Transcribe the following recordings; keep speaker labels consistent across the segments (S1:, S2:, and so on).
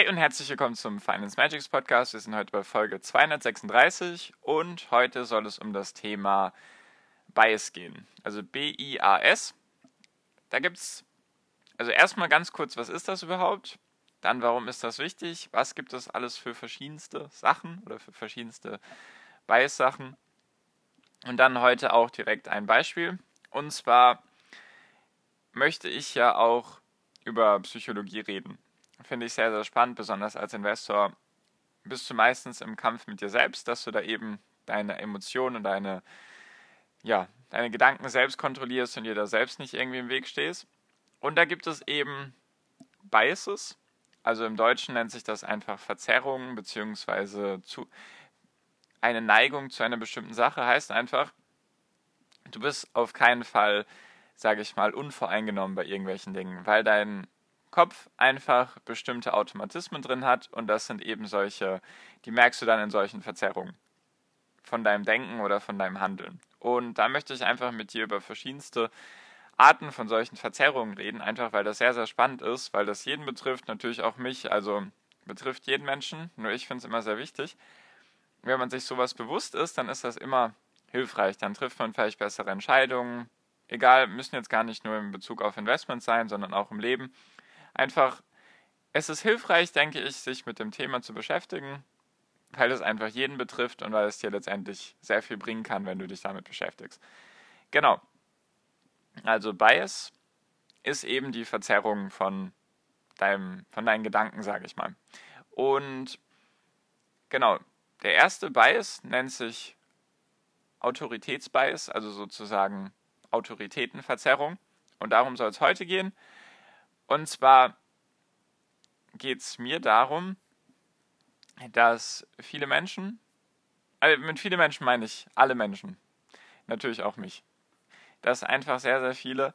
S1: Hi und herzlich willkommen zum Finance Magics Podcast. Wir sind heute bei Folge 236 und heute soll es um das Thema Bias gehen. Also B-I-A-S. Da gibt es, also erstmal ganz kurz, was ist das überhaupt? Dann, warum ist das wichtig? Was gibt es alles für verschiedenste Sachen oder für verschiedenste Bias-Sachen? Und dann heute auch direkt ein Beispiel. Und zwar möchte ich ja auch über Psychologie reden finde ich sehr, sehr spannend, besonders als Investor bist du meistens im Kampf mit dir selbst, dass du da eben deine Emotionen und deine, ja, deine Gedanken selbst kontrollierst und dir da selbst nicht irgendwie im Weg stehst. Und da gibt es eben Biases, also im Deutschen nennt sich das einfach Verzerrung beziehungsweise eine Neigung zu einer bestimmten Sache heißt einfach, du bist auf keinen Fall, sage ich mal, unvoreingenommen bei irgendwelchen Dingen, weil dein Kopf einfach bestimmte Automatismen drin hat und das sind eben solche, die merkst du dann in solchen Verzerrungen von deinem Denken oder von deinem Handeln. Und da möchte ich einfach mit dir über verschiedenste Arten von solchen Verzerrungen reden, einfach weil das sehr, sehr spannend ist, weil das jeden betrifft, natürlich auch mich, also betrifft jeden Menschen, nur ich finde es immer sehr wichtig. Wenn man sich sowas bewusst ist, dann ist das immer hilfreich, dann trifft man vielleicht bessere Entscheidungen, egal, müssen jetzt gar nicht nur in Bezug auf Investments sein, sondern auch im Leben einfach, es ist hilfreich, denke ich, sich mit dem Thema zu beschäftigen, weil es einfach jeden betrifft und weil es dir letztendlich sehr viel bringen kann, wenn du dich damit beschäftigst. Genau. Also Bias ist eben die Verzerrung von deinem, von deinen Gedanken, sage ich mal. Und genau, der erste Bias nennt sich Autoritätsbias, also sozusagen Autoritätenverzerrung. Und darum soll es heute gehen. Und zwar geht es mir darum, dass viele Menschen, also mit vielen Menschen meine ich alle Menschen, natürlich auch mich, dass einfach sehr, sehr viele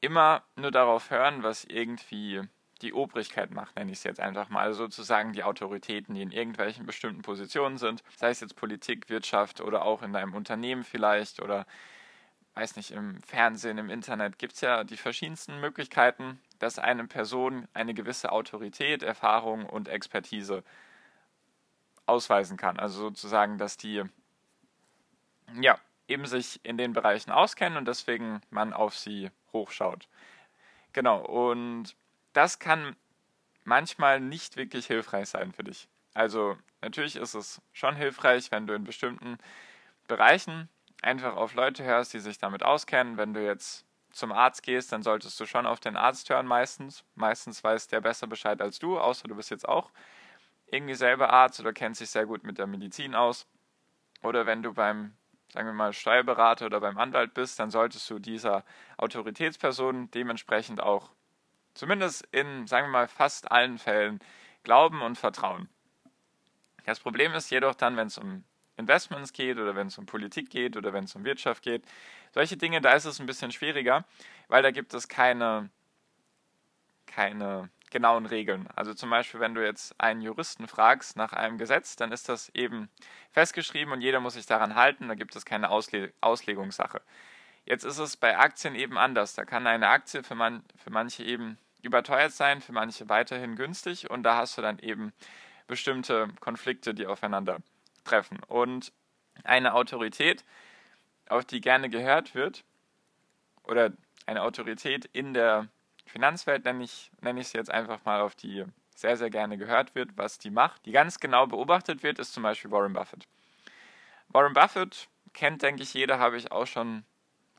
S1: immer nur darauf hören, was irgendwie die Obrigkeit macht, nenne ich es jetzt einfach mal, also sozusagen die Autoritäten, die in irgendwelchen bestimmten Positionen sind, sei es jetzt Politik, Wirtschaft oder auch in deinem Unternehmen vielleicht oder weiß nicht, im Fernsehen, im Internet gibt es ja die verschiedensten Möglichkeiten, dass eine Person eine gewisse Autorität, Erfahrung und Expertise ausweisen kann. Also sozusagen, dass die ja eben sich in den Bereichen auskennen und deswegen man auf sie hochschaut. Genau, und das kann manchmal nicht wirklich hilfreich sein für dich. Also natürlich ist es schon hilfreich, wenn du in bestimmten Bereichen einfach auf Leute hörst, die sich damit auskennen. Wenn du jetzt zum Arzt gehst, dann solltest du schon auf den Arzt hören meistens. Meistens weiß der besser Bescheid als du, außer du bist jetzt auch irgendwie selber Arzt oder kennst dich sehr gut mit der Medizin aus. Oder wenn du beim, sagen wir mal, Steuerberater oder beim Anwalt bist, dann solltest du dieser Autoritätsperson dementsprechend auch zumindest in, sagen wir mal, fast allen Fällen glauben und vertrauen. Das Problem ist jedoch dann, wenn es um Investments geht oder wenn es um Politik geht oder wenn es um Wirtschaft geht. Solche Dinge, da ist es ein bisschen schwieriger, weil da gibt es keine, keine genauen Regeln. Also zum Beispiel, wenn du jetzt einen Juristen fragst nach einem Gesetz, dann ist das eben festgeschrieben und jeder muss sich daran halten, da gibt es keine Ausle Auslegungssache. Jetzt ist es bei Aktien eben anders. Da kann eine Aktie für, man, für manche eben überteuert sein, für manche weiterhin günstig und da hast du dann eben bestimmte Konflikte, die aufeinander treffen. Und eine Autorität, auf die gerne gehört wird, oder eine Autorität in der Finanzwelt, nenne ich, nenne ich sie jetzt einfach mal, auf die sehr, sehr gerne gehört wird, was die macht, die ganz genau beobachtet wird, ist zum Beispiel Warren Buffett. Warren Buffett kennt, denke ich, jeder, habe ich auch schon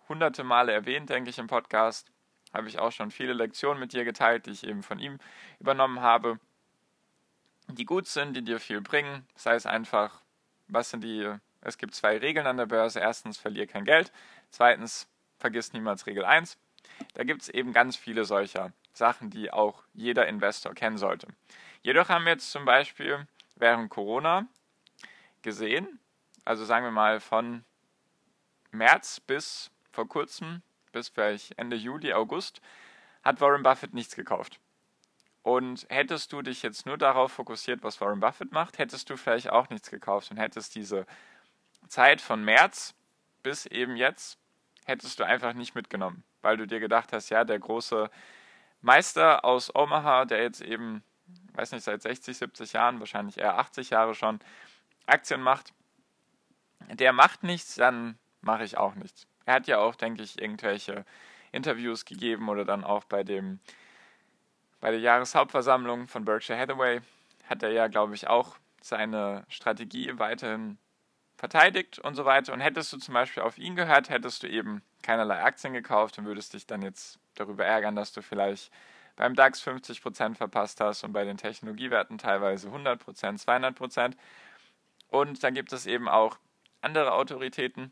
S1: hunderte Male erwähnt, denke ich, im Podcast. Habe ich auch schon viele Lektionen mit dir geteilt, die ich eben von ihm übernommen habe, die gut sind, die dir viel bringen. Sei es einfach was sind die, es gibt zwei Regeln an der Börse. Erstens, verlier kein Geld. Zweitens, vergiss niemals Regel 1. Da gibt es eben ganz viele solcher Sachen, die auch jeder Investor kennen sollte. Jedoch haben wir jetzt zum Beispiel während Corona gesehen, also sagen wir mal von März bis vor kurzem, bis vielleicht Ende Juli, August, hat Warren Buffett nichts gekauft. Und hättest du dich jetzt nur darauf fokussiert, was Warren Buffett macht, hättest du vielleicht auch nichts gekauft und hättest diese Zeit von März bis eben jetzt, hättest du einfach nicht mitgenommen, weil du dir gedacht hast, ja, der große Meister aus Omaha, der jetzt eben, weiß nicht, seit 60, 70 Jahren, wahrscheinlich eher 80 Jahre schon Aktien macht, der macht nichts, dann mache ich auch nichts. Er hat ja auch, denke ich, irgendwelche Interviews gegeben oder dann auch bei dem bei der Jahreshauptversammlung von Berkshire Hathaway hat er ja, glaube ich, auch seine Strategie weiterhin verteidigt und so weiter. Und hättest du zum Beispiel auf ihn gehört, hättest du eben keinerlei Aktien gekauft und würdest dich dann jetzt darüber ärgern, dass du vielleicht beim DAX 50% verpasst hast und bei den Technologiewerten teilweise 100%, 200%. Und dann gibt es eben auch andere Autoritäten,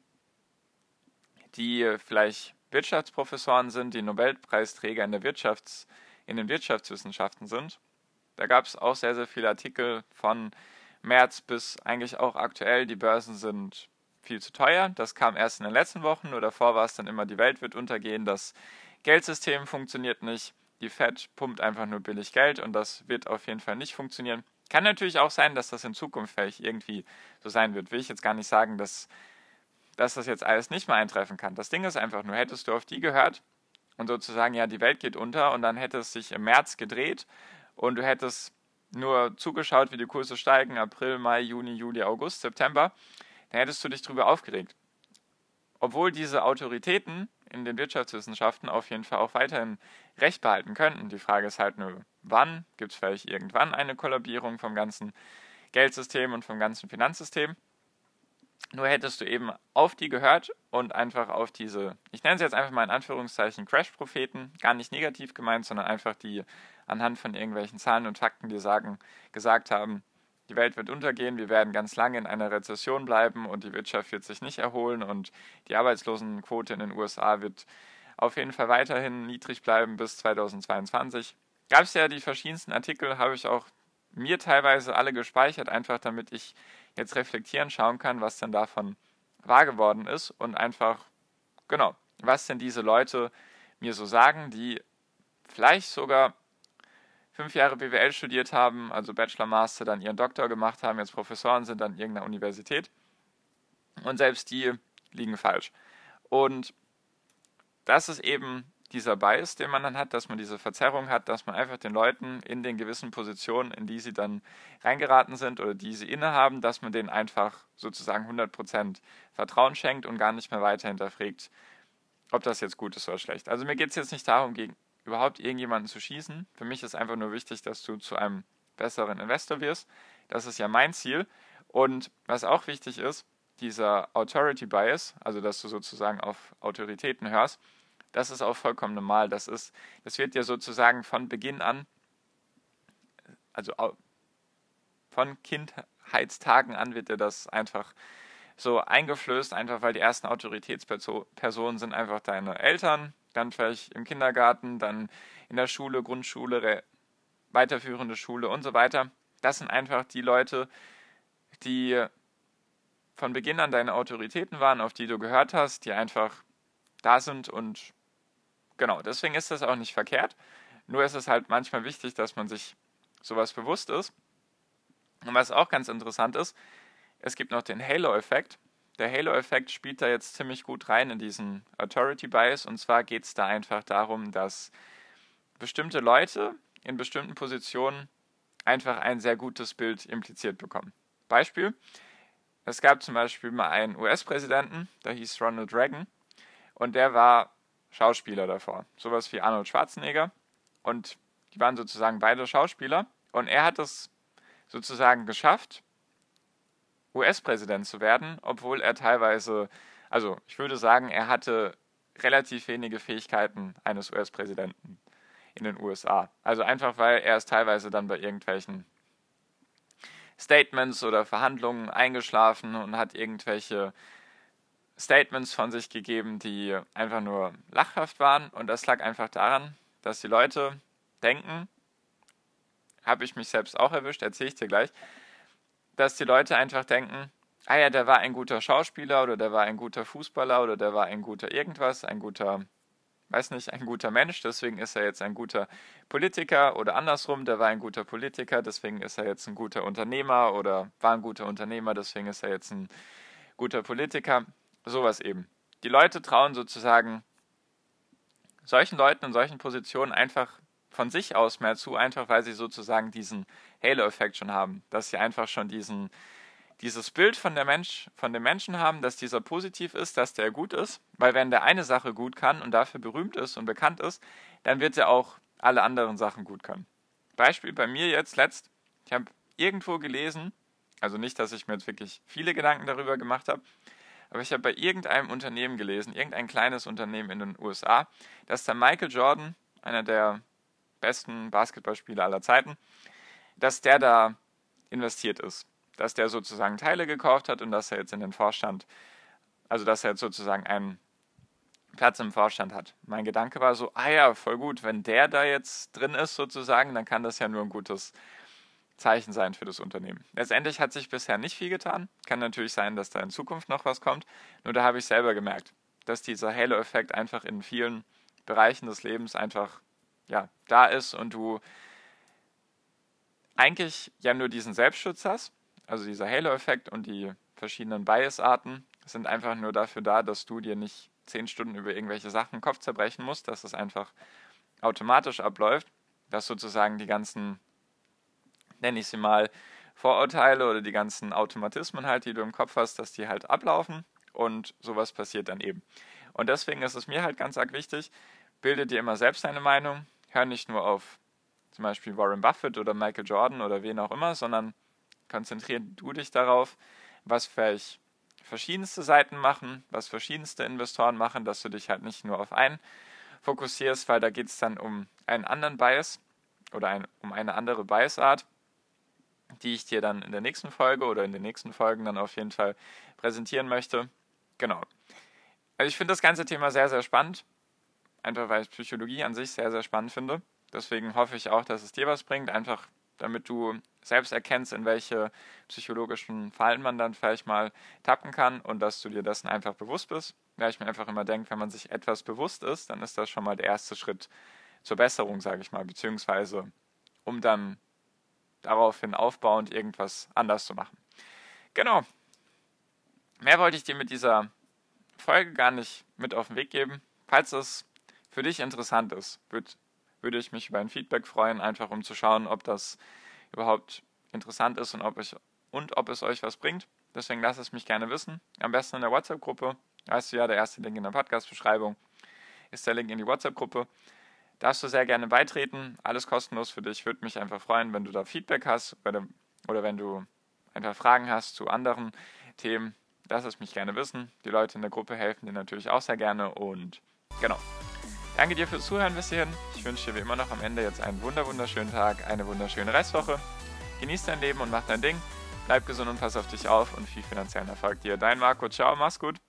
S1: die vielleicht Wirtschaftsprofessoren sind, die Nobelpreisträger in der Wirtschafts- in den Wirtschaftswissenschaften sind. Da gab es auch sehr, sehr viele Artikel von März bis eigentlich auch aktuell. Die Börsen sind viel zu teuer. Das kam erst in den letzten Wochen. Nur davor war es dann immer, die Welt wird untergehen. Das Geldsystem funktioniert nicht. Die Fed pumpt einfach nur billig Geld und das wird auf jeden Fall nicht funktionieren. Kann natürlich auch sein, dass das in Zukunft vielleicht irgendwie so sein wird. Will ich jetzt gar nicht sagen, dass, dass das jetzt alles nicht mehr eintreffen kann. Das Ding ist einfach nur, hättest du auf die gehört, und sozusagen, ja, die Welt geht unter und dann hätte es sich im März gedreht und du hättest nur zugeschaut, wie die Kurse steigen, April, Mai, Juni, Juli, August, September, dann hättest du dich darüber aufgeregt. Obwohl diese Autoritäten in den Wirtschaftswissenschaften auf jeden Fall auch weiterhin Recht behalten könnten. Die Frage ist halt nur, wann? Gibt es vielleicht irgendwann eine Kollabierung vom ganzen Geldsystem und vom ganzen Finanzsystem? Nur hättest du eben auf die gehört und einfach auf diese, ich nenne sie jetzt einfach mal in Anführungszeichen Crash-Propheten, gar nicht negativ gemeint, sondern einfach die anhand von irgendwelchen Zahlen und Fakten, die sagen, gesagt haben, die Welt wird untergehen, wir werden ganz lange in einer Rezession bleiben und die Wirtschaft wird sich nicht erholen und die Arbeitslosenquote in den USA wird auf jeden Fall weiterhin niedrig bleiben bis 2022. Gab es ja die verschiedensten Artikel, habe ich auch mir teilweise alle gespeichert, einfach damit ich jetzt reflektieren schauen kann, was denn davon wahr geworden ist und einfach, genau, was denn diese Leute mir so sagen, die vielleicht sogar fünf Jahre BWL studiert haben, also Bachelor, Master, dann ihren Doktor gemacht haben, jetzt Professoren sind an irgendeiner Universität. Und selbst die liegen falsch. Und das ist eben dieser Bias, den man dann hat, dass man diese Verzerrung hat, dass man einfach den Leuten in den gewissen Positionen, in die sie dann reingeraten sind oder die sie innehaben, dass man denen einfach sozusagen 100% Vertrauen schenkt und gar nicht mehr weiter hinterfragt, ob das jetzt gut ist oder schlecht. Also mir geht es jetzt nicht darum, gegen überhaupt irgendjemanden zu schießen. Für mich ist einfach nur wichtig, dass du zu einem besseren Investor wirst. Das ist ja mein Ziel. Und was auch wichtig ist, dieser Authority Bias, also dass du sozusagen auf Autoritäten hörst, das ist auch vollkommen normal. Das, ist, das wird dir sozusagen von Beginn an, also von Kindheitstagen an wird dir das einfach so eingeflößt, einfach weil die ersten Autoritätspersonen sind einfach deine Eltern, dann vielleicht im Kindergarten, dann in der Schule, Grundschule, weiterführende Schule und so weiter. Das sind einfach die Leute, die von Beginn an deine Autoritäten waren, auf die du gehört hast, die einfach da sind und genau, deswegen ist das auch nicht verkehrt. Nur ist es halt manchmal wichtig, dass man sich sowas bewusst ist. Und was auch ganz interessant ist, es gibt noch den Halo-Effekt. Der Halo-Effekt spielt da jetzt ziemlich gut rein in diesen Authority Bias. Und zwar geht es da einfach darum, dass bestimmte Leute in bestimmten Positionen einfach ein sehr gutes Bild impliziert bekommen. Beispiel: Es gab zum Beispiel mal einen US-Präsidenten, der hieß Ronald Reagan, und der war Schauspieler davor. Sowas wie Arnold Schwarzenegger. Und die waren sozusagen beide Schauspieler. Und er hat es sozusagen geschafft, US-Präsident zu werden, obwohl er teilweise, also ich würde sagen, er hatte relativ wenige Fähigkeiten eines US-Präsidenten in den USA. Also einfach, weil er ist teilweise dann bei irgendwelchen Statements oder Verhandlungen eingeschlafen und hat irgendwelche Statements von sich gegeben, die einfach nur lachhaft waren. Und das lag einfach daran, dass die Leute denken, habe ich mich selbst auch erwischt, erzähle ich dir gleich, dass die Leute einfach denken, ah ja, der war ein guter Schauspieler oder der war ein guter Fußballer oder der war ein guter irgendwas, ein guter, weiß nicht, ein guter Mensch, deswegen ist er jetzt ein guter Politiker oder andersrum, der war ein guter Politiker, deswegen ist er jetzt ein guter Unternehmer oder war ein guter Unternehmer, deswegen ist er jetzt ein guter Politiker, sowas eben. Die Leute trauen sozusagen solchen Leuten in solchen Positionen einfach von sich aus mehr zu, einfach weil sie sozusagen diesen Halo-Effekt schon haben, dass sie einfach schon diesen, dieses Bild von, der Mensch, von dem Menschen haben, dass dieser positiv ist, dass der gut ist, weil wenn der eine Sache gut kann und dafür berühmt ist und bekannt ist, dann wird er auch alle anderen Sachen gut können. Beispiel bei mir jetzt letzt, ich habe irgendwo gelesen, also nicht, dass ich mir jetzt wirklich viele Gedanken darüber gemacht habe, aber ich habe bei irgendeinem Unternehmen gelesen, irgendein kleines Unternehmen in den USA, dass der Michael Jordan, einer der besten Basketballspieler aller Zeiten, dass der da investiert ist. Dass der sozusagen Teile gekauft hat und dass er jetzt in den Vorstand, also dass er jetzt sozusagen einen Platz im Vorstand hat. Mein Gedanke war so, ah ja, voll gut, wenn der da jetzt drin ist sozusagen, dann kann das ja nur ein gutes Zeichen sein für das Unternehmen. Letztendlich hat sich bisher nicht viel getan. Kann natürlich sein, dass da in Zukunft noch was kommt. Nur da habe ich selber gemerkt, dass dieser Halo-Effekt einfach in vielen Bereichen des Lebens einfach ja, da ist und du eigentlich ja nur diesen Selbstschutz hast. Also dieser Halo-Effekt und die verschiedenen Bias-Arten sind einfach nur dafür da, dass du dir nicht zehn Stunden über irgendwelche Sachen Kopf zerbrechen musst, dass es einfach automatisch abläuft, dass sozusagen die ganzen nenne ich sie mal, Vorurteile oder die ganzen Automatismen halt, die du im Kopf hast, dass die halt ablaufen und sowas passiert dann eben. Und deswegen ist es mir halt ganz arg wichtig, bilde dir immer selbst deine Meinung, hör nicht nur auf zum Beispiel Warren Buffett oder Michael Jordan oder wen auch immer, sondern konzentriere du dich darauf, was vielleicht verschiedenste Seiten machen, was verschiedenste Investoren machen, dass du dich halt nicht nur auf einen fokussierst, weil da geht es dann um einen anderen Bias oder ein, um eine andere Biasart die ich dir dann in der nächsten Folge oder in den nächsten Folgen dann auf jeden Fall präsentieren möchte. Genau. Also ich finde das ganze Thema sehr, sehr spannend. Einfach weil ich Psychologie an sich sehr, sehr spannend finde. Deswegen hoffe ich auch, dass es dir was bringt. Einfach damit du selbst erkennst, in welche psychologischen Fallen man dann vielleicht mal tappen kann und dass du dir dessen einfach bewusst bist. Weil ich mir einfach immer denke, wenn man sich etwas bewusst ist, dann ist das schon mal der erste Schritt zur Besserung, sage ich mal, beziehungsweise um dann daraufhin aufbauend irgendwas anders zu machen. Genau. Mehr wollte ich dir mit dieser Folge gar nicht mit auf den Weg geben. Falls es für dich interessant ist, würd, würde ich mich über ein Feedback freuen, einfach um zu schauen, ob das überhaupt interessant ist und ob, ich, und ob es euch was bringt. Deswegen lasst es mich gerne wissen. Am besten in der WhatsApp-Gruppe. Weißt du ja, der erste Link in der Podcast-Beschreibung ist der Link in die WhatsApp-Gruppe darfst du sehr gerne beitreten. Alles kostenlos für dich. Würde mich einfach freuen, wenn du da Feedback hast oder, wenn du einfach Fragen hast zu anderen Themen. Lass es mich gerne wissen. Die Leute in der Gruppe helfen dir natürlich auch sehr gerne. Und genau. Danke dir fürs Zuhören bis hierhin. Ich wünsche dir wie immer noch am Ende jetzt einen wunder wunderschönen Tag, eine wunderschöne Restwoche. Genieß dein Leben und mach dein Ding. Bleib gesund und pass auf dich auf und viel finanziellen Erfolg dir. Dein Marco. Ciao, mach's gut.